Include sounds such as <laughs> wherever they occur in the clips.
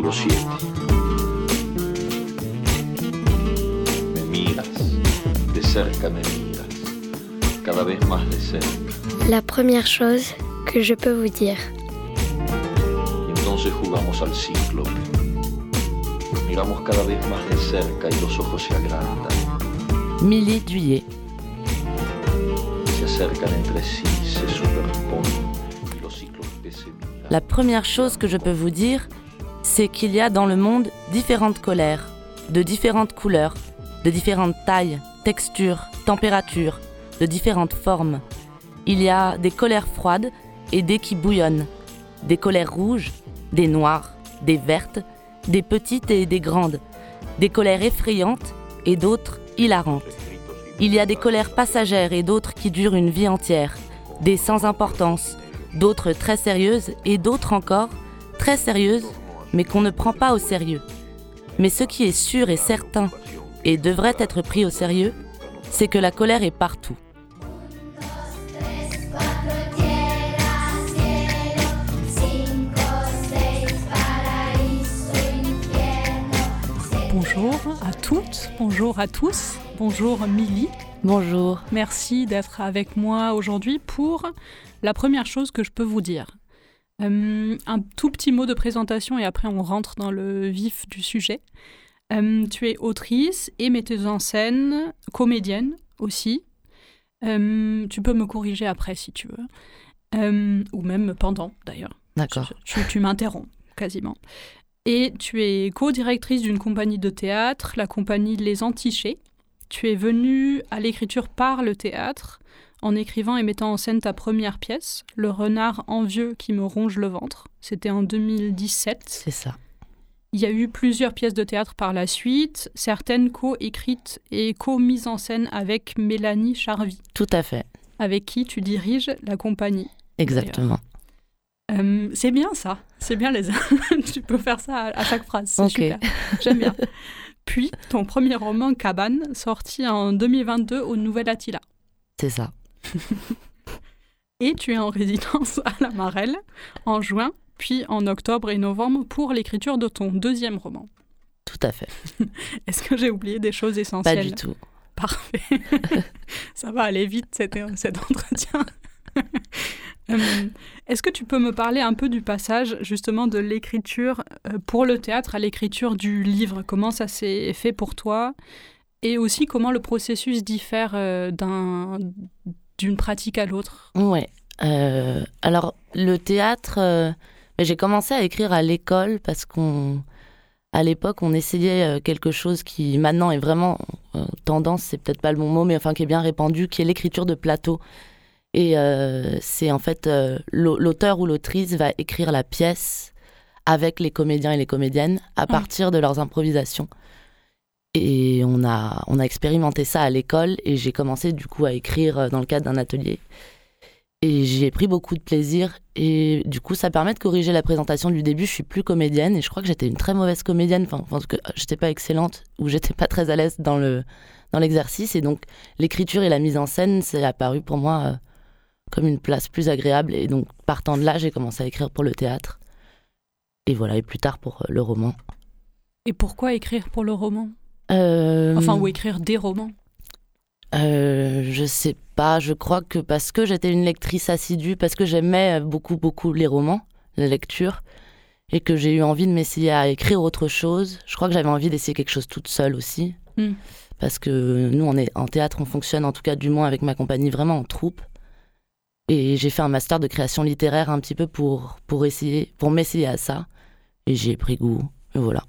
Capítulo 7. Me miras, de cerca me miras, cada vez más de cerca. La première chose que je peux vous dire. Y entonces jugamos al ciclo. Miramos cada vez más de cerca y los ojos se agrandan, Milly Duyet. se acercan entre sí, se superponen y los ciclos que se miran. La première chose que je peux vous dire, c'est qu'il y a dans le monde différentes colères, de différentes couleurs, de différentes tailles, textures, températures, de différentes formes. Il y a des colères froides et des qui bouillonnent, des colères rouges, des noires, des vertes, des petites et des grandes, des colères effrayantes et d'autres hilarantes. Il y a des colères passagères et d'autres qui durent une vie entière, des sans importance, d'autres très sérieuses et d'autres encore très sérieuses, mais qu'on ne prend pas au sérieux. Mais ce qui est sûr et certain, et devrait être pris au sérieux, c'est que la colère est partout. Bonjour à toutes, bonjour à tous, bonjour Milly. Bonjour. Merci d'être avec moi aujourd'hui pour la première chose que je peux vous dire. Euh, un tout petit mot de présentation et après on rentre dans le vif du sujet. Euh, tu es autrice et metteuse en scène, comédienne aussi. Euh, tu peux me corriger après si tu veux. Ou même pendant d'ailleurs. D'accord. Tu, tu m'interromps quasiment. Et tu es co-directrice d'une compagnie de théâtre, la compagnie Les Antichés. Tu es venue à l'écriture par le théâtre en écrivant et mettant en scène ta première pièce, Le renard envieux qui me ronge le ventre. C'était en 2017. C'est ça. Il y a eu plusieurs pièces de théâtre par la suite, certaines co-écrites et co-mises en scène avec Mélanie Charvy, Tout à fait. avec qui tu diriges la compagnie. Exactement. Euh, c'est bien ça, c'est bien les. <laughs> tu peux faire ça à, à chaque phrase, c'est Ok. super. J'aime bien. Puis ton premier roman Cabane, sorti en 2022 au Nouvel Attila. C'est ça. <laughs> Et tu es en résidence à la Marelle en juin, puis en octobre et novembre pour l'écriture de ton deuxième roman. Tout à fait. <laughs> Est-ce que j'ai oublié des choses Pas essentielles du tout. <laughs> Parfait. Ça va aller vite cet, cet entretien. Euh, Est-ce que tu peux me parler un peu du passage justement de l'écriture euh, pour le théâtre à l'écriture du livre? Comment ça s'est fait pour toi? Et aussi comment le processus diffère euh, d'un- d'une pratique à l'autre Ouais. Euh, alors, le théâtre, euh, j'ai commencé à écrire à l'école parce qu'on. À l'époque, on essayait euh, quelque chose qui maintenant est vraiment euh, tendance, c'est peut-être pas le bon mot, mais enfin qui est bien répandu, qui est l'écriture de plateau. Et c'est en fait l'au- l'auteur ou l'autrice va écrire la pièce avec les comédiens et les comédiennes à partir de leurs improvisations. Et on a, on a expérimenté ça à l'école et j'ai commencé du coup à écrire euh, dans le cadre d'un atelier. Et j'y ai pris beaucoup de plaisir. Et du coup, ça permet de corriger la présentation du début. Je suis plus comédienne et je crois que j'étais une très mauvaise comédienne. Enfin, en tout cas, j'étais pas excellente ou j'étais pas très à l'aise dans le dans l'exercice. Et donc, l'écriture et la mise en scène, c'est apparu pour moi euh, comme une place plus agréable. Et donc, partant de là, j'ai commencé à écrire pour le théâtre. Et voilà, et plus tard pour euh, le roman. Et pourquoi écrire pour le roman? Enfin, ou écrire des romans Euh, je sais pas, je crois que parce que j'étais une lectrice assidue, parce que j'aimais beaucoup, beaucoup les romans, la lecture, et que j'ai eu envie de m'essayer à écrire autre chose. Je crois que j'avais envie d'essayer quelque chose toute seule aussi. Mm. Parce que nous, on est en théâtre, on fonctionne en tout cas du moins avec ma compagnie vraiment en troupe. Et j'ai fait un master de création littéraire un petit peu pour, pour essayer, pour m'essayer à ça. Et j'y ai pris goût. Et voilà.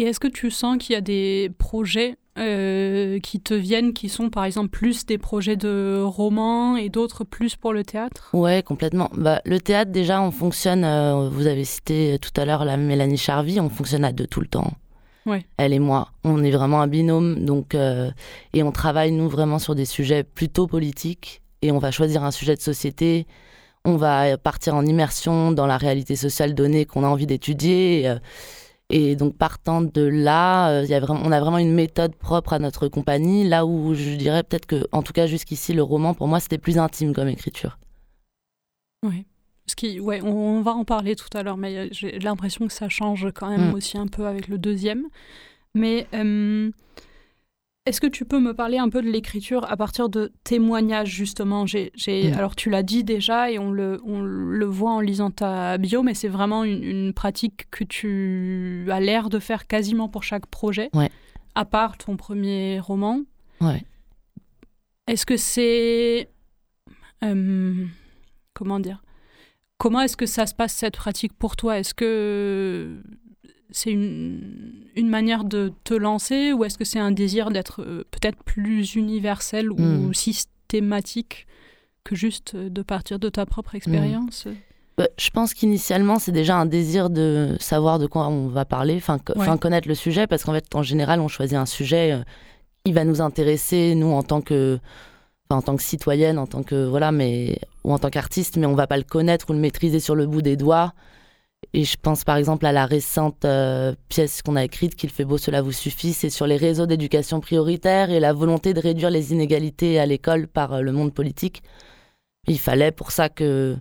Et est-ce que tu sens qu'il y a des projets euh, qui te viennent, qui sont par exemple plus des projets de romans et d'autres plus pour le théâtre? Ouais, complètement. Bah, le théâtre, déjà, on fonctionne, euh, vous avez cité tout à l'heure la Mélanie Charvy, on fonctionne à deux tout le temps. Ouais. Elle et moi, on est vraiment un binôme, donc, euh, et on travaille, nous, vraiment sur des sujets plutôt politiques, et on va choisir un sujet de société, on va partir en immersion dans la réalité sociale donnée qu'on a envie d'étudier, et, et donc, partant de là, euh, il y a vraiment, on a vraiment une méthode propre à notre compagnie, là où je dirais peut-être que, en tout cas jusqu'ici, le roman, pour moi, c'était plus intime comme écriture. Ce qui, ouais, on, va en parler tout à l'heure, mais j'ai l'impression que ça change quand même mm. aussi un peu avec le deuxième. Mais est-ce que tu peux me parler un peu de l'écriture à partir de témoignages, justement? J'ai, mm. Alors, tu l'as dit déjà et on le, on le voit en lisant ta bio, mais c'est vraiment une, pratique que tu as l'air de faire quasiment pour chaque projet, à part ton premier roman. Ouais. Est-ce que c'est. Euh, comment dire? Comment est-ce que ça se passe cette pratique pour toi? Est-ce que c'est une, une, manière de te lancer ou est-ce que c'est un désir d'être euh, peut-être plus universel ou hmm. systématique que juste de partir de ta propre expérience? Hmm. bah, Je pense qu'initialement, c'est déjà un désir de savoir de quoi on va parler, enfin connaître le sujet, parce qu'en fait, en général, on choisit un sujet euh, qui va nous intéresser, nous, en tant que en tant que citoyenne, en tant que voilà, mais ou en tant qu'artiste, mais on va pas le connaître ou le maîtriser sur le bout des doigts. Et je pense par exemple à la récente euh, pièce qu'on a écrite, Qu'il fait beau, cela vous suffit. C'est sur les réseaux d'éducation prioritaire et la volonté de réduire les inégalités à l'école par euh, le monde politique. Il fallait pour ça que,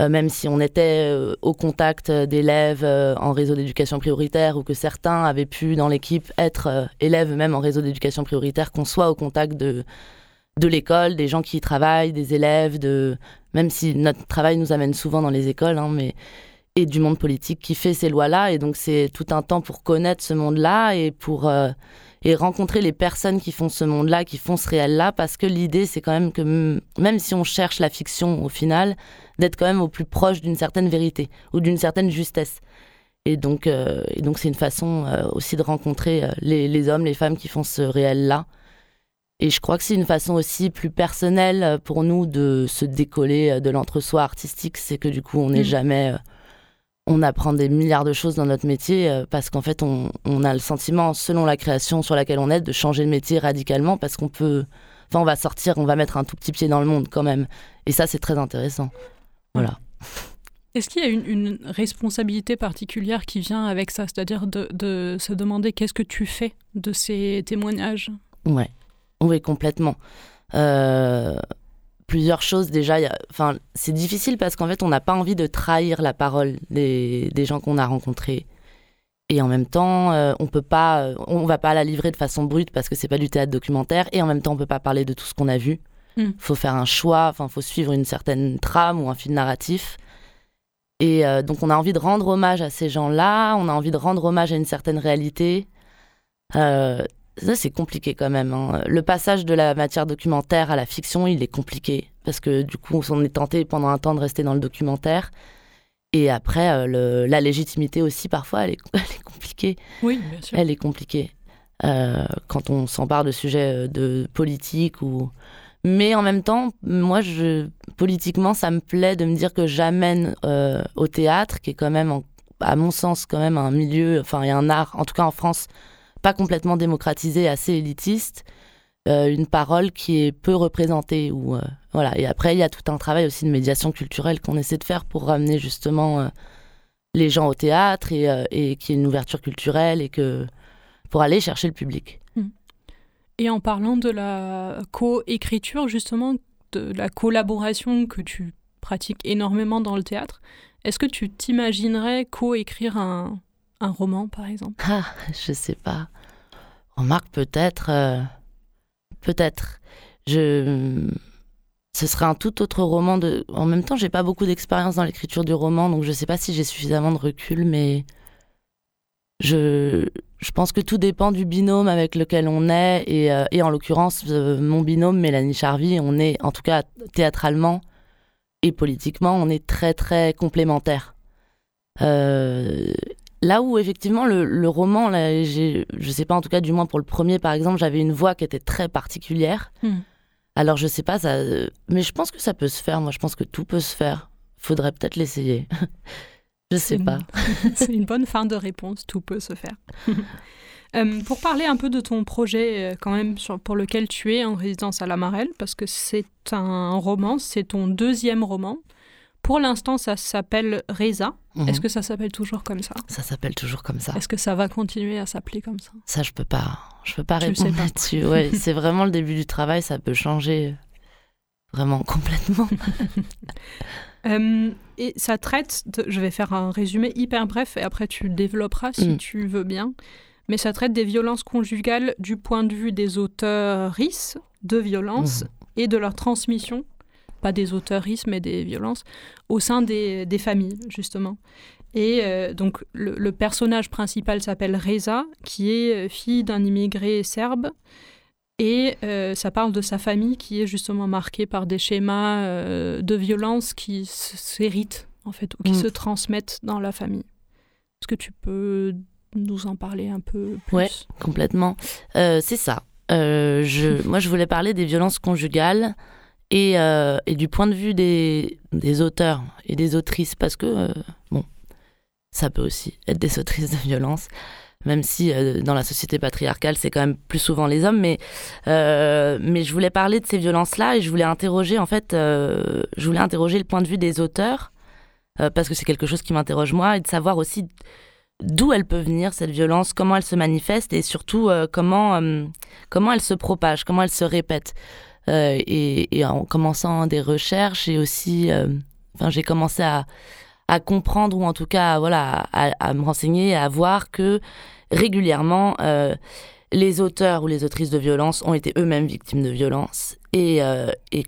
euh, même si on était au contact d'élèves en réseau d'éducation prioritaire ou que certains avaient pu dans l'équipe être élèves même en réseau d'éducation prioritaire, qu'on soit au contact de, de l'école, des gens qui y travaillent, des élèves, de même si notre travail nous amène souvent dans les écoles, hein, mais et du monde politique qui fait ces lois-là. Et donc, c'est tout un temps pour connaître ce monde-là et pour euh, et rencontrer les personnes qui font ce monde-là, qui font ce réel-là, parce que l'idée, c'est quand même que même si on cherche la fiction au final, d'être quand même au plus proche d'une certaine vérité ou d'une certaine justesse. Et donc, euh, et donc, c'est une façon euh, aussi de rencontrer les, les, hommes, les femmes qui font ce réel-là. Et je crois que c'est une façon aussi plus personnelle pour nous de se décoller de l'entre-soi artistique, c'est que du coup, on n'est mm. jamais on apprend des milliards de choses dans notre métier euh, parce qu'en fait, on, a le sentiment, selon la création sur laquelle on est, de changer de métier radicalement parce qu'on peut. Enfin, on va sortir, on va mettre un tout petit pied dans le monde quand même. Et ça, c'est très intéressant. Voilà. Est-ce qu'il y a une, responsabilité particulière qui vient avec ça? C'est-à-dire de, se demander qu'est-ce que tu fais de ces témoignages? Ouais, oui, complètement. Euh, plusieurs choses déjà. Enfin, c'est difficile parce qu'en fait, on n'a pas envie de trahir la parole des, des gens qu'on a rencontrés. Et en même temps, euh, on peut pas, on va pas la livrer de façon brute parce que c'est pas du théâtre documentaire. Et en même temps, on peut pas parler de tout ce qu'on a vu. Il hmm. faut faire un choix. Enfin, faut suivre une certaine trame ou un fil narratif. Et euh, donc, on a envie de rendre hommage à ces gens-là. On a envie de rendre hommage à une certaine réalité. Euh, ça, c'est compliqué quand même. Hein. Le passage de la matière documentaire à la fiction, il est compliqué. Parce que du coup, on est tenté pendant un temps de rester dans le documentaire. Et après, euh, la légitimité aussi, parfois, <laughs> elle est, compliquée. Oui, bien sûr. Elle est compliquée. Euh, quand on s'empare de sujets euh, de politique ou. Mais en même temps, moi, je, politiquement, ça me plaît de me dire que j'amène au théâtre, qui est quand même, à mon sens, quand même un milieu, enfin, et un art, en tout cas en France, pas complètement démocratisé, assez élitiste, euh, une parole qui est peu représentée. Ou, euh, voilà. Et après, il y a tout un travail aussi de médiation culturelle qu'on essaie de faire pour ramener justement euh, les gens au théâtre et, et qu'il y ait une ouverture culturelle et que pour aller chercher le public. Hmm. Et en parlant de la co-écriture, justement, de la collaboration que tu pratiques énormément dans le théâtre, est-ce que tu t'imaginerais co-écrire un, un roman, par exemple Ah, je sais pas. Remarque peut-être. Euh, peut-être. Je. Ce serait un tout autre roman de. En même temps, j'ai pas beaucoup d'expérience dans l'écriture du roman, donc je sais pas si j'ai suffisamment de recul, mais. Je, je pense que tout dépend du binôme avec lequel on est. Et, euh, en l'occurrence, euh, mon binôme, Mélanie Charvy, on est, en tout cas théâtralement et politiquement, on est très très complémentaires. Là où effectivement le, roman, là, je sais pas en tout cas du moins pour le premier par exemple, j'avais une voix qui était très particulière. Hmm. Alors je sais pas ça, mais je pense que ça peut se faire. Moi je pense que tout peut se faire. Faudrait peut-être l'essayer. <laughs> je sais pas. <laughs> C'est une bonne fin de réponse. Tout peut se faire. <laughs> Euh, pour parler un peu de ton projet, euh, quand même, pour lequel tu es en résidence à la Marelle, parce que c'est un roman, c'est ton deuxième roman. Pour l'instant, ça s'appelle Reza. Mhm. Est-ce que ça s'appelle toujours comme ça? Ça s'appelle toujours comme ça. Est-ce que ça va continuer à s'appeler comme ça? Ça, je peux pas. Je peux pas répondre là-dessus. Ouais, <laughs> c'est vraiment le début du travail. Ça peut changer vraiment <laughs> complètement. <laughs> Euh, et ça traite, je vais faire un résumé hyper bref et après tu développeras si Mm. tu veux bien, mais ça traite des violences conjugales du point de vue des auteurs de violences Mhm. et de leur transmission, pas des auteurs mais des violences, au sein des, des familles, justement. Et euh, donc le, le personnage principal s'appelle Reza, qui est euh, fille d'un immigré serbe. Et euh, ça parle de sa famille qui est justement marquée par des schémas euh, de violence qui s'héritent, en fait, ou qui Mm. se transmettent dans la famille. Est-ce que tu peux nous en parler un peu plus? Ouais. Complètement. C'est ça. Je, moi, je voulais parler des violences conjugales et, euh, et du point de vue des, auteurs et des autrices, parce que, euh, bon, ça peut aussi être des autrices de violences, même si euh, dans la société patriarcale, c'est quand même plus souvent les hommes, mais, je voulais parler de ces violences-là et je voulais interroger, en fait, je voulais interroger le point de vue des auteurs, parce que c'est quelque chose qui m'interroge moi, et de savoir aussi d'où elle peut venir cette violence, comment elle se manifeste et surtout comment, comment elle se propage, comment elle se répète. Euh, et, en commençant des recherches et aussi, euh, enfin, j'ai commencé à, comprendre ou en tout cas, voilà, à, me renseigner, à voir que régulièrement, euh, les auteurs ou les autrices de violence ont été eux-mêmes victimes de violence et,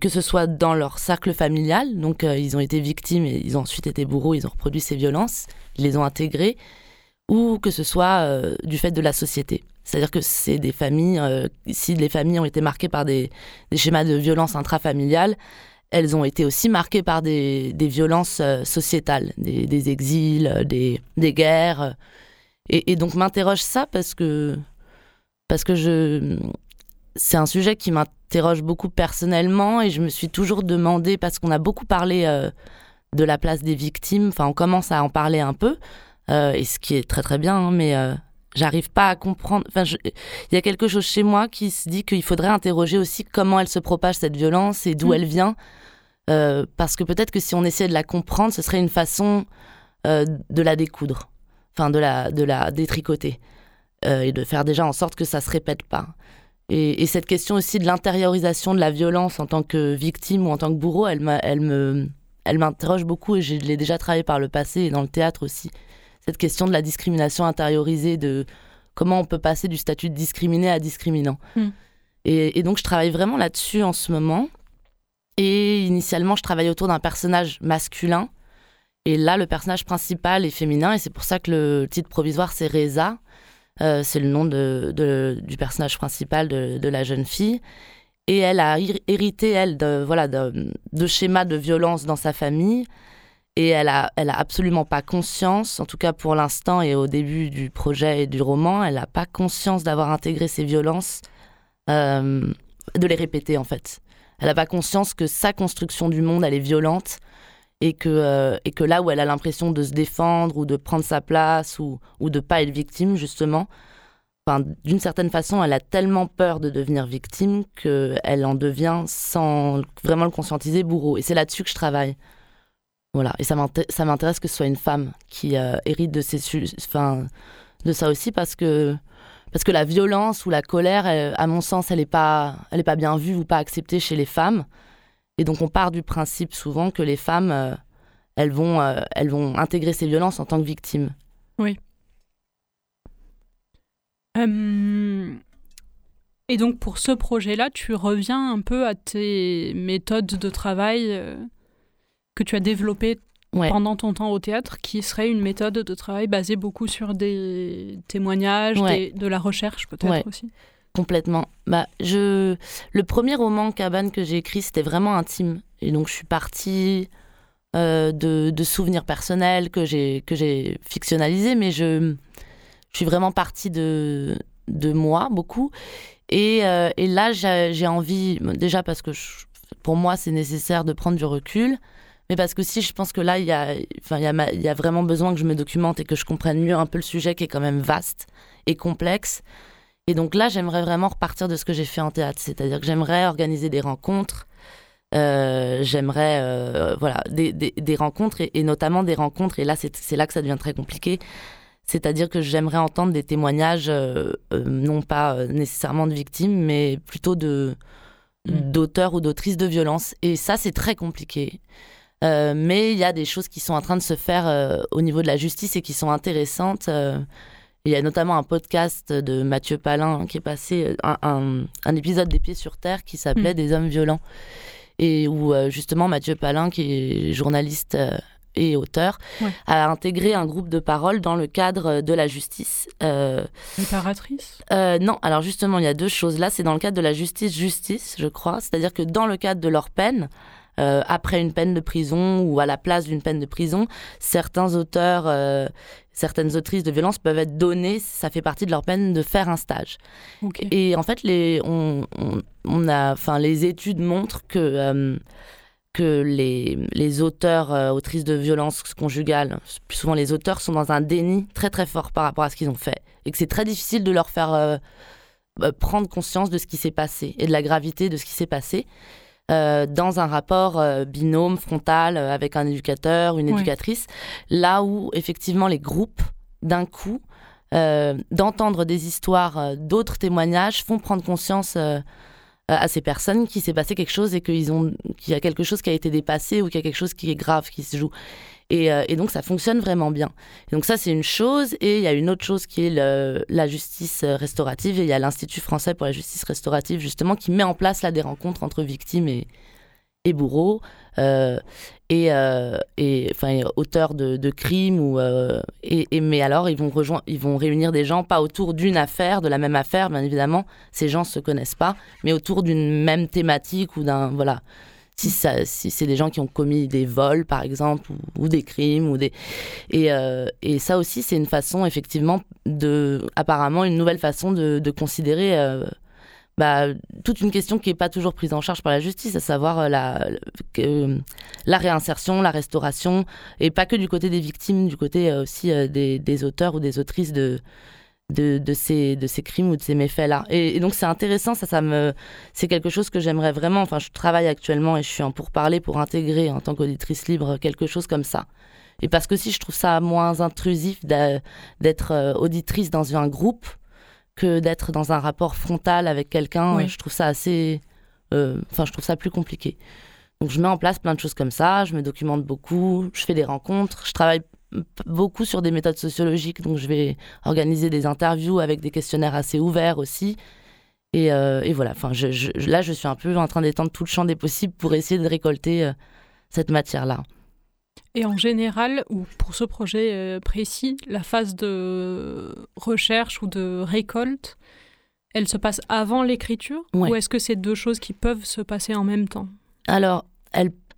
que ce soit dans leur cercle familial, donc ils ont été victimes et ils ont ensuite été bourreaux, ils ont reproduit ces violences, ils les ont intégrées, ou que ce soit du fait de la société. C'est-à-dire que c'est des familles, euh, si les familles ont été marquées par des, schémas de violence intrafamiliale, elles ont été aussi marquées par des, violences euh, sociétales, des, exils, euh, des, guerres. Et, et donc m'interroge ça parce que, parce que je, c'est un sujet qui m'interroge beaucoup personnellement et je me suis toujours demandé, parce qu'on a beaucoup parlé de la place des victimes, enfin on commence à en parler un peu, et ce qui est très très bien, hein, mais j'arrive pas à comprendre. Enfin, je- il y a quelque chose chez moi qui se dit qu'il faudrait interroger aussi comment elle se propage cette violence et d'où Mm. elle vient, euh, parce que peut-être que si on essayait de la comprendre, ce serait une façon euh, de la découdre, enfin de la de la détricoter euh, et de faire déjà en sorte que ça se répète pas. Et, et cette question aussi de l'intériorisation de la violence en tant que victime ou en tant que bourreau, elle, elle me, elle m'interroge beaucoup et je l'ai déjà travaillé par le passé et dans le théâtre aussi. Cette question de la discrimination intériorisée, de comment on peut passer du statut de discriminé à discriminant. Mm. Et, et donc je travaille vraiment là-dessus en ce moment. Et initialement, je travaille autour d'un personnage masculin. Et là, le personnage principal est féminin et c'est pour ça que le titre provisoire, c'est Reza. Euh, c'est le nom de, de- du personnage principal de, de la jeune fille. Et elle a hérité, elle, de, voilà, de schémas de violence dans sa famille. Et elle a, elle a absolument pas conscience, en tout cas pour l'instant et au début du projet et du roman, elle n'a pas conscience d'avoir intégré ces violences, euh, de les répéter en fait. Elle n'a pas conscience que sa construction du monde, elle est violente et que, euh, et que là où elle a l'impression de se défendre ou de prendre sa place ou, ou de pas être victime, justement, enfin, d'une certaine façon, elle a tellement peur de devenir victime qu'elle en devient, sans vraiment le conscientiser, bourreau. Et c'est là-dessus que je travaille. Voilà. Et ça m'inté- ça m'intéresse que ce soit une femme qui euh, hérite de, ça aussi parce que, parce que la violence ou la colère, à mon sens, elle n'est pas, pas bien vue ou pas acceptée chez les femmes. Et donc on part du principe souvent que les femmes, euh, elles, vont, euh, elles vont intégrer ces violences en tant que victimes. Euh, Et donc pour ce projet-là, tu reviens un peu à tes méthodes de travail que tu as développées Ouais. pendant ton temps au théâtre, qui serait une méthode de travail basée beaucoup sur des témoignages, Ouais. des- de la recherche peut-être Ouais. aussi. Complètement. Bah, je... Le premier roman Cabane que j'ai écrit, c'était vraiment intime. Et donc, je suis partie euh, de, de souvenirs personnels que j'ai, fictionnalisés, mais je, je suis vraiment partie de, de moi, beaucoup. Et, euh, et là, j'ai, j'ai envie, déjà parce que je- pour moi, c'est nécessaire de prendre du recul, mais parce que si je pense que là, il y a, enfin, il y, a ma- il y a vraiment besoin que je me documente et que je comprenne mieux un peu le sujet qui est quand même vaste et complexe. Et donc là, j'aimerais vraiment repartir de ce que j'ai fait en théâtre, c'est-à-dire que j'aimerais organiser des rencontres, euh, j'aimerais euh, voilà des, des, des rencontres et, et notamment des rencontres. Et là, c'est c'est là que ça devient très compliqué. C'est-à-dire que j'aimerais entendre des témoignages, euh, non pas nécessairement de victimes, mais plutôt de Mm. d'auteurs ou d'autrices de violence. Et ça, c'est très compliqué. Euh, mais il y a des choses qui sont en train de se faire euh, au niveau de la justice et qui sont intéressantes. Euh, il y a notamment un podcast de Mathieu Palin qui est passé, un, un, épisode des Pieds sur Terre qui s'appelait mm. Des hommes violents. Et où justement Mathieu Palin, qui est journaliste et auteur, a intégré un groupe de parole dans le cadre de la justice. Réparatrice Non, alors justement, il y a deux choses. Là, c'est dans le cadre de la justice-justice, je crois. C'est-à-dire que dans le cadre de leur peine, euh, après une peine de prison ou à la place d'une peine de prison, certains auteurs, euh, certaines autrices de violence peuvent être données, ça fait partie de leur peine de faire un stage. Et en fait, les, on, on, a, enfin, les études montrent que euh, que les, les auteurs, autrices de violence conjugale, plus souvent les auteurs, sont dans un déni très très fort par rapport à ce qu'ils ont fait. Et que c'est très difficile de leur faire prendre conscience de ce qui s'est passé et de la gravité de ce qui s'est passé. Euh, dans un rapport euh, binôme, frontal, euh, avec un éducateur, une éducatrice, là où effectivement les groupes, d'un coup, d'entendre des histoires, d'autres témoignages, font prendre conscience à ces personnes qu'il s'est passé quelque chose et qu'il y a quelque chose qui a été dépassé ou qu'il y a quelque chose qui est grave qui se joue. Euh, et, donc ça fonctionne vraiment bien. donc ça c'est une chose. Et il y a une autre chose qui est la justice restaurative. Et il y a l'Institut français pour la justice restaurative justement qui met en place là des rencontres entre victimes et, et bourreaux. Euh, et, euh, et enfin auteurs de, crimes ou et, mais alors ils vont rejoindre ils vont réunir des gens pas autour d'une affaire de la même affaire bien évidemment. Ces gens se connaissent pas mais autour d'une même thématique ou d'un voilà si, c'est des gens qui ont commis des vols, par exemple, ou, des crimes, ou des... Et, euh, et ça aussi, c'est une façon, effectivement, de... apparemment, une nouvelle façon de, de considérer... Euh, bah, toute une question qui n'est pas toujours prise en charge par la justice, à savoir euh, la, la réinsertion, la restauration, et pas que du côté des victimes, du côté aussi des, des, auteurs ou des autrices de, de, de, ces, de ces crimes ou de ces méfaits-là. Et, donc c'est intéressant, ça, ça me, c'est quelque chose que j'aimerais vraiment. Enfin, je travaille actuellement et je suis en pourparler pour intégrer en tant qu'auditrice libre quelque chose comme ça. Et parce que si je trouve ça moins intrusif d'être euh, auditrice dans un groupe que d'être dans un rapport frontal avec quelqu'un, je trouve ça assez. Euh, enfin, je trouve ça plus compliqué. Donc je mets en place plein de choses comme ça, je me documente beaucoup, je fais des rencontres, je travaille beaucoup sur des méthodes sociologiques, donc je vais organiser des interviews avec des questionnaires assez ouverts aussi. Et, euh, voilà, enfin, là, je suis un peu en train d'étendre tout le champ des possibles pour essayer de récolter euh, cette matière-là. Et en général, ou pour ce projet euh, précis, la phase de recherche ou de récolte, elle se passe avant l'écriture Ou est-ce que c'est deux choses qui peuvent se passer en même temps? Alors,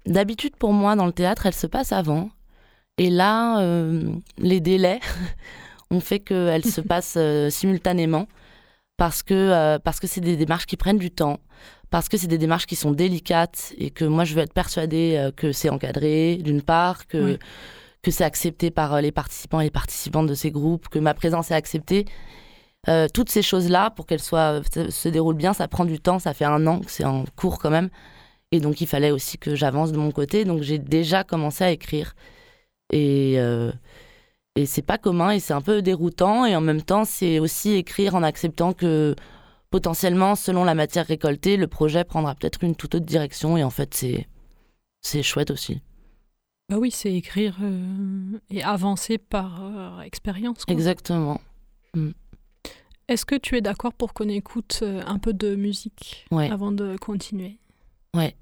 d'habitude pour moi, dans le théâtre, elle se passe avant. Et là, euh, les délais <laughs> ont fait qu'elles se passent euh, simultanément parce que euh, parce que c'est des démarches qui prennent du temps, parce que c'est des démarches qui sont délicates et que moi je veux être persuadée que c'est encadré d'une part, que que c'est accepté par les participants et les participantes de ces groupes, que ma présence est acceptée. toutes ces choses-là, pour qu'elles soient se déroulent bien, ça prend du temps. Ça fait un an que c'est en cours quand même, et donc il fallait aussi que j'avance de mon côté. Donc j'ai déjà commencé à écrire. Et, euh, et c'est pas commun et c'est un peu déroutant. Et en même temps, c'est aussi écrire en acceptant que potentiellement, selon la matière récoltée, le projet prendra peut-être une toute autre direction. Et en fait, c'est, c'est chouette aussi. Bah oui, c'est écrire euh, et avancer par euh, expérience. Exactement. Mm. Est-ce que tu es d'accord pour qu'on écoute un peu de musique avant de continuer? Ouais.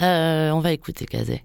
on va écouter Kazé.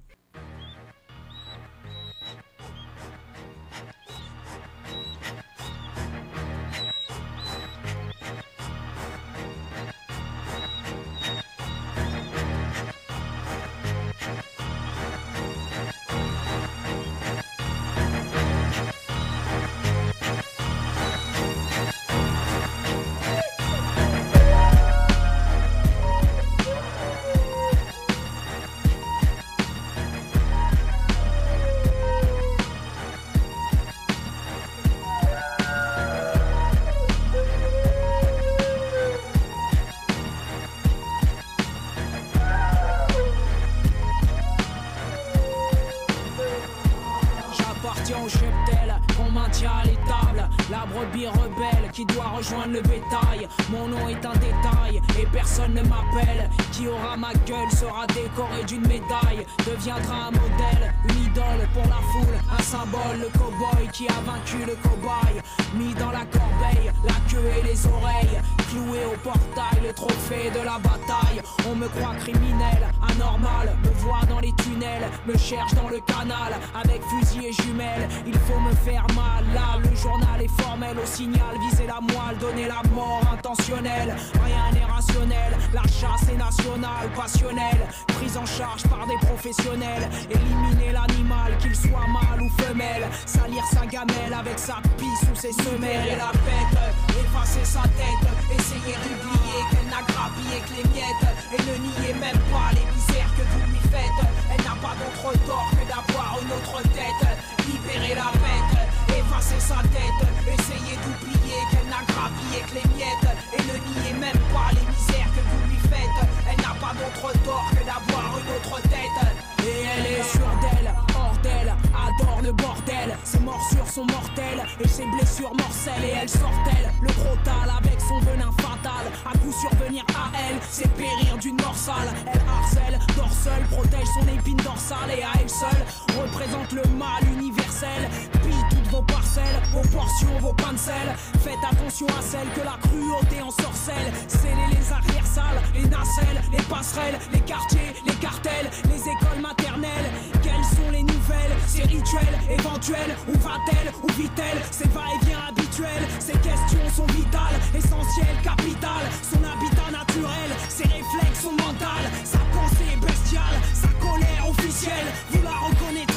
Rejoindre le bétail. Mon nom est un détail et personne ne m'appelle. Qui aura ma gueule sera décoré d'une médaille. Deviendra un modèle, une idole pour la foule. Un symbole, le cowboy qui a vaincu le cobaye. Mis dans la corbeille, la queue et les oreilles. Cloué au portail, le trophée de la bataille. On me croit criminel, anormal. Me voit dans les tunnels, me cherche dans le canal. Avec fusil et jumelles, il faut me faire mal. Là, le journal est formel au signal. Viser la moelle, donner la mort intentionnelle. Rien n'est rationnel, la chasse est nationale, passionnelle. Prise en charge par des professionnels. Éliminer l'animal, qu'il soit mâle ou femelle. Salir sa gamelle avec sa pisse ou ses semelles. Et la bête, effacer sa tête. Essayer d'oublier qu'elle n'a grappillé que les miettes. Et ne nier même pas les misères que vous lui faites. Elle n'a pas d'autre tort que d'avoir une autre tête. Libérer la bête, effacer sa tête. Essayer d'oublier qu'elle n'a grappillé que les miettes. Et ne nier même pas les misères que vous lui faites. Elle n'a pas d'autre tort que d'avoir une autre tête. Et elle est sûre d'elle, hors d'elle, adore le bordel. Ses morsures sont mortelles et ses blessures morcelles. Et elle sort-elle le crotal avec son venin fatal. À coup survenir à elle, c'est périr d'une mort sale. Elle harcèle, dort seule, protège son épine dorsale. Et à elle seule, représente le mal universel. Pille toutes vos parcelles, vos portions, vos sel. Faites attention à celle que la cruauté en sorcelle. Scellez les arrières salles, les nacelles, les passerelles, les quartiers, les cartels, les écoles maternelles. Quelles sont les nouvelles, ces rituels éventuels? Où va-t-elle, où vit-elle? Ces va-et-vient habituels, ces questions sont vitales, essentielles, capitales. Son habitat naturel, ses réflexes sont mentales. Sa pensée est bestiale, sa colère officielle. Vous la reconnaîtrez,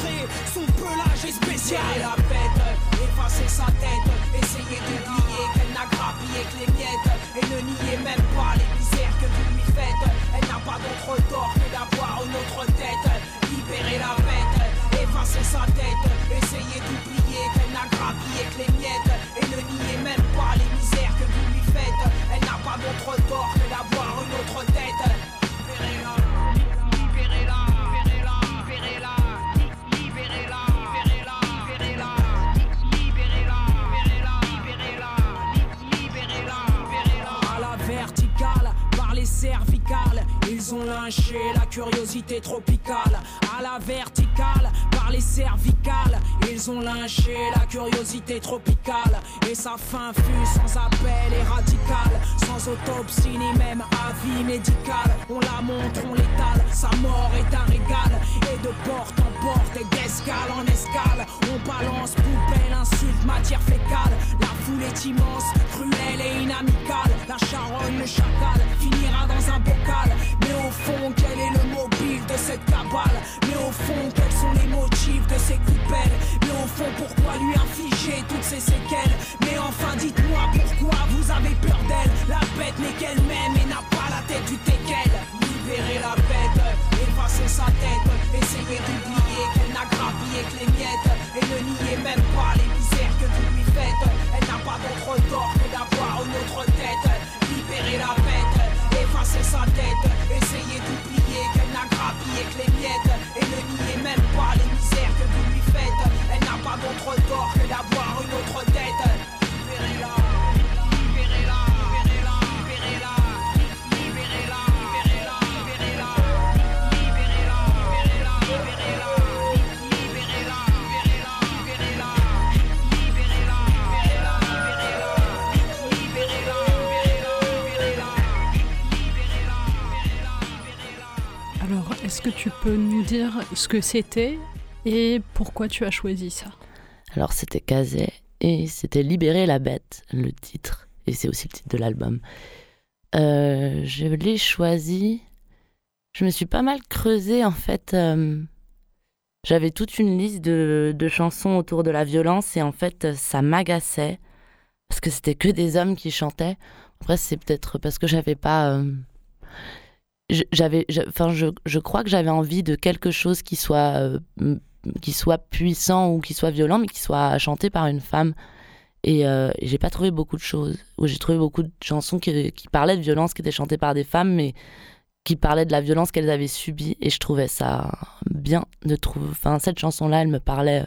son pelage est spécial. Et la bête, effacer sa tête, essayer d'oublier qu'elle n'a grappillé que les miettes. Et ne nier même pas les misères que vous lui faites. Elle n'a pas d'autre tort que d'avoir une autre tête. Libérer la bête, effacer sa tête, essayer d'oublier qu'elle n'a grappillé que les miettes. Et ne nier même pas les misères que vous lui faites. Elle n'a pas d'autre tort les cervicales, ils ont lynché la curiosité tropicale. À la verticale, par les cervicales, ils ont lynché la curiosité tropicale. Et sa fin fut sans appel et radicale, sans autopsie ni même avis médical. On la montre, on l'étale, sa mort est un régal. Et de porte en porte et d'escale en escale, on balance poubelle, insulte, matière fécale. La foule est immense, cruelle et inamicale. La charogne, le chacal, dans un bocal. Mais au fond, quel est le mobile de cette cabale? Mais au fond, quels sont les motifs de ces coupelles? Mais au fond, pourquoi lui infliger toutes ces séquelles? Mais enfin, dites-moi pourquoi vous avez peur d'elle La bête n'est qu'elle-même et n'a pas la tête du teckel. Libérez la bête, effacez sa tête, essayez d'oublier qu'elle n'a grappillé que les miettes et ne niez même pas les misères que vous lui faites. Elle n'a pas d'autre tort que d'avoir une autre tête. Libérez la bête, since dire ce que c'était et pourquoi tu as choisi ça Alors c'était Kazé et c'était Libérer la bête, le titre. Et c'est aussi le titre de l'album. Euh, je l'ai choisi. Je me suis pas mal creusé en fait. euh, J'avais toute une liste de, de chansons autour de la violence et en fait ça m'agaçait parce que c'était que des hommes qui chantaient. Après c'est peut-être parce que j'avais pas. euh, J'avais, enfin, je, crois que j'avais envie de quelque chose qui soit euh, qui soit puissant ou qui soit violent, mais qui soit chanté par une femme. Et euh, j'ai pas trouvé beaucoup de choses. J'ai trouvé beaucoup de chansons qui, parlaient de violence, qui étaient chantées par des femmes, mais qui parlaient de la violence qu'elles avaient subie. Et je trouvais ça bien de trouver. Enfin, cette chanson-là, elle me parlait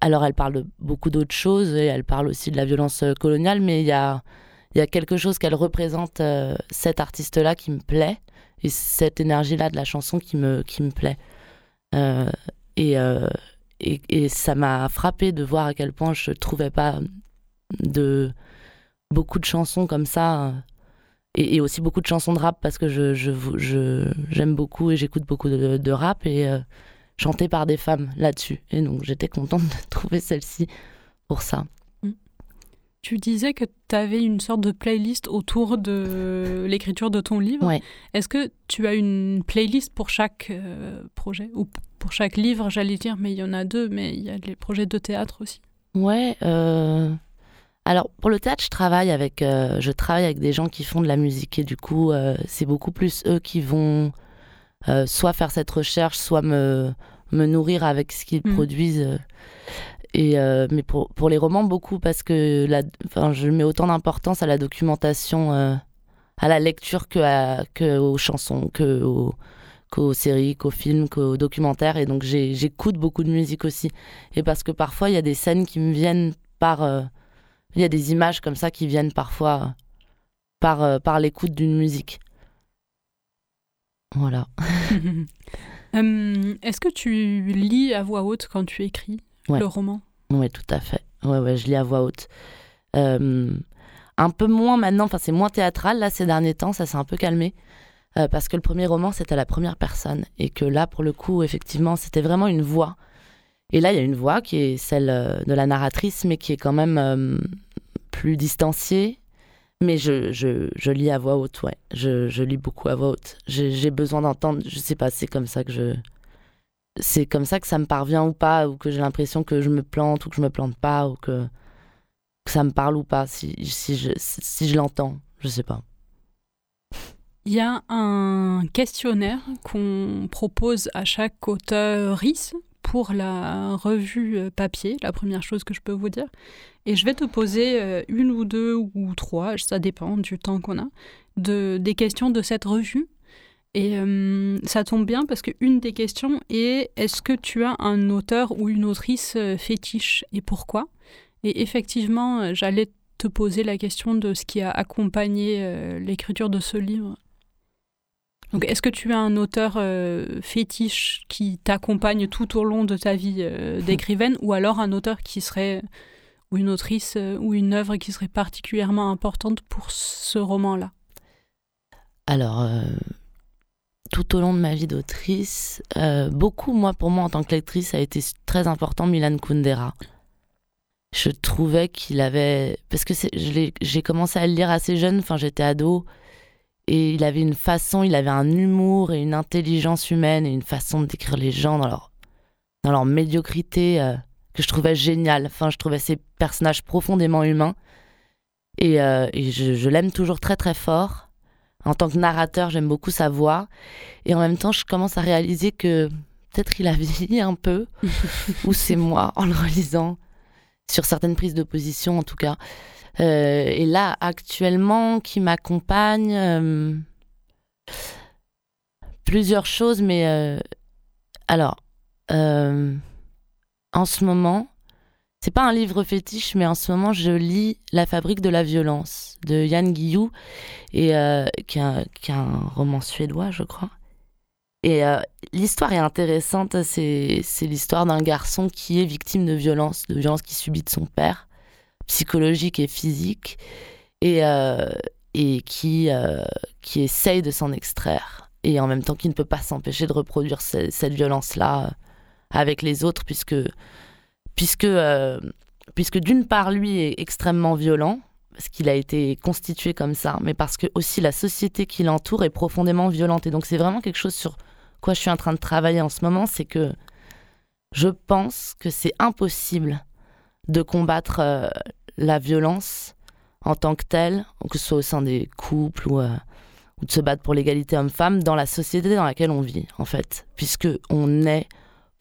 alors elle parle de beaucoup d'autres choses et elle parle aussi de la violence coloniale, mais il y a, quelque chose qu'elle représente, cette artiste-là, qui me plaît, et cette énergie-là de la chanson qui me, qui me plaît. et, et, et, ça m'a frappé de voir à quel point je trouvais pas de beaucoup de chansons comme ça et, aussi beaucoup de chansons de rap parce que je, je, j'aime beaucoup et j'écoute beaucoup de, rap et euh, chanté par des femmes là-dessus. Et donc j'étais contente de <laughs> trouver celle-ci pour ça. Tu disais que tu avais une sorte de playlist autour de l'écriture de ton livre. Ouais. Est-ce que tu as une playlist pour chaque euh, projet? Ou pour chaque livre, j'allais dire, mais il y en a deux, mais il y a les projets de théâtre aussi. Ouais, euh, alors pour le théâtre, je travaille avec, euh, je travaille avec des gens qui font de la musique et du coup, c'est beaucoup plus eux qui vont soit faire cette recherche, soit me, me nourrir avec ce qu'ils mm. produisent. Et mais pour, les romans, beaucoup parce que je mets autant d'importance à la documentation, à la lecture que, chansons, qu'aux séries, qu'aux films, qu'aux documentaires. Et donc j'écoute beaucoup de musique aussi. Et parce que parfois, il y a des scènes qui me viennent par il y a des images comme ça qui viennent parfois par, euh, par l'écoute d'une musique. Voilà. <laughs> Hum, est-ce que tu lis à voix haute quand tu écris? Le roman Oui, tout à fait. Ouais, ouais, je lis à voix haute. Hum, un peu moins maintenant, enfin c'est moins théâtral là ces derniers temps, ça s'est un peu calmé. Euh, parce que le premier roman c'était à la première personne et que là pour le coup effectivement c'était vraiment une voix et là, il y a une voix qui est celle euh, de la narratrice, mais qui est quand même euh, plus distanciée. Mais je, je, je, lis à voix haute, ouais. Je, je lis beaucoup à voix haute. J'ai besoin d'entendre, je sais pas, c'est comme ça que je. C'est comme ça que ça me parvient ou pas, ou que j'ai l'impression que je me plante ou que je me plante pas, ou que, ça me parle ou pas, si, si je, si je l'entends. Je sais pas. Il y a un questionnaire qu'on propose à chaque auteur RIS pour la revue euh, papier, la première chose que je peux vous dire. Et je vais te poser euh, une ou deux ou trois, ça dépend du temps qu'on a, de, des questions de cette revue. Et euh, ça tombe bien parce qu'une des questions est est-ce que tu as un auteur ou une autrice fétiche et pourquoi? Et effectivement, j'allais te poser la question de ce qui a accompagné l'écriture de ce livre. Donc, est-ce que tu as un auteur euh, fétiche qui t'accompagne tout au long de ta vie euh, d'écrivaine, ou alors un auteur qui serait, ou une autrice, euh, ou une œuvre qui serait particulièrement importante pour ce roman-là? Alors, tout au long de ma vie d'autrice, beaucoup, moi, pour moi, en tant que lectrice, a été très important Milan Kundera. Je trouvais qu'il avait. Parce que j'ai commencé à le lire assez jeune, enfin, j'étais ado. Et il avait une façon, il avait un humour et une intelligence humaine et une façon de décrire les gens dans leur, médiocrité euh, que je trouvais génial. Enfin, je trouvais ces personnages profondément humains. Et, euh, je, l'aime toujours très très fort. En tant que narrateur, j'aime beaucoup sa voix. Et en même temps, je commence à réaliser que peut-être il a <laughs> vieilli un peu, <laughs> ou c'est moi en le relisant, sur certaines prises de position en tout cas. Euh, et là, actuellement, qui m'accompagne, euh, plusieurs choses, mais euh, alors, en ce moment, c'est pas un livre fétiche, mais en ce moment, je lis La fabrique de la violence de Yann Guillou, et, qui, est un, roman suédois, je crois. Et l'histoire est intéressante, c'est l'histoire d'un garçon qui est victime de violence, de violence qu'il subit de son père psychologique et physique, et, euh, qui, euh, essaye de s'en extraire, et en même temps qui ne peut pas s'empêcher de reproduire cette violence-là euh, avec les autres, puisque, puisque, puisque d'une part, lui est extrêmement violent, parce qu'il a été constitué comme ça, mais parce que aussi la société qui l'entoure est profondément violente. Et donc c'est vraiment quelque chose sur quoi je suis en train de travailler en ce moment, c'est que je pense que c'est impossible de combattre euh, la violence en tant que telle, que ce soit au sein des couples ou, euh, ou de se battre pour l'égalité homme-femme, dans la société dans laquelle on vit, en fait. Puisque on est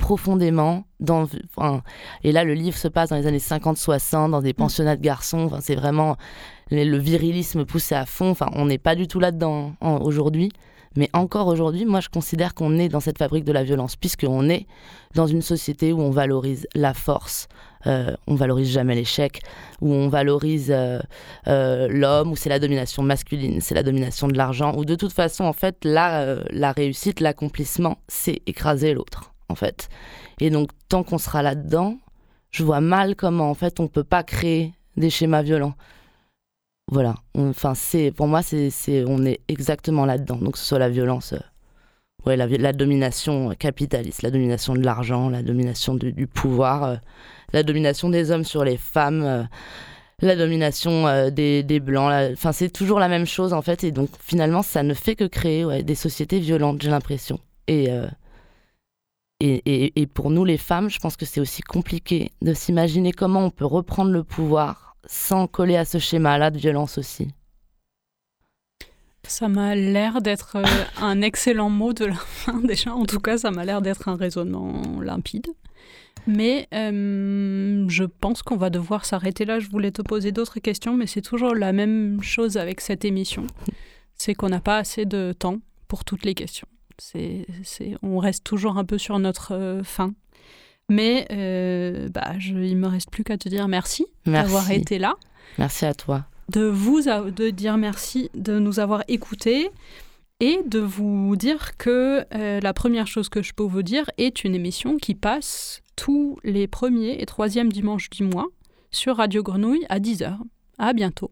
profondément dans. et là, le livre se passe dans les années 50-60, dans des mm. pensionnats de garçons. Enfin, c'est vraiment le virilisme poussé à fond. Enfin, on n'est pas du tout là-dedans aujourd'hui. Mais encore aujourd'hui, moi, je considère qu'on est dans cette fabrique de la violence, puisqu'on est dans une société où on valorise la force, euh, on valorise jamais l'échec, où on valorise euh, euh, l'homme, où c'est la domination masculine, c'est la domination de l'argent, où de toute façon, en fait, la, la réussite, l'accomplissement, c'est écraser l'autre, en fait. Et donc, tant qu'on sera là-dedans, je vois mal comment, en fait, on peut pas créer des schémas violents. Voilà. Enfin, c'est pour moi, c'est, on est exactement là-dedans. Donc, que ce soit la violence, euh, ouais, la, domination capitaliste, la domination de l'argent, la domination du, pouvoir, euh, la domination des hommes sur les femmes, euh, la domination des, des, blancs. Enfin, c'est toujours la même chose en fait. Et donc, finalement, ça ne fait que créer des sociétés violentes, j'ai l'impression. Et, et, pour nous, les femmes, je pense que c'est aussi compliqué de s'imaginer comment on peut reprendre le pouvoir sans coller à ce schéma-là de violence aussi. Ça m'a l'air d'être euh, un excellent mot de la fin <laughs> déjà. En tout cas, ça m'a l'air d'être un raisonnement limpide. Mais euh, je pense qu'on va devoir s'arrêter là. Je voulais te poser d'autres questions, mais c'est toujours la même chose avec cette émission. C'est qu'on n'a pas assez de temps pour toutes les questions. C'est, on reste toujours un peu sur notre euh, fin. Mais euh, bah, je, il me reste plus qu'à te dire merci, d'avoir été là. Merci à toi. De vous de dire merci de nous avoir écoutés et de vous dire que euh, la première chose que je peux vous dire est une émission qui passe tous les premiers et troisièmes dimanches du mois sur Radio Grenouille à 10h. À bientôt.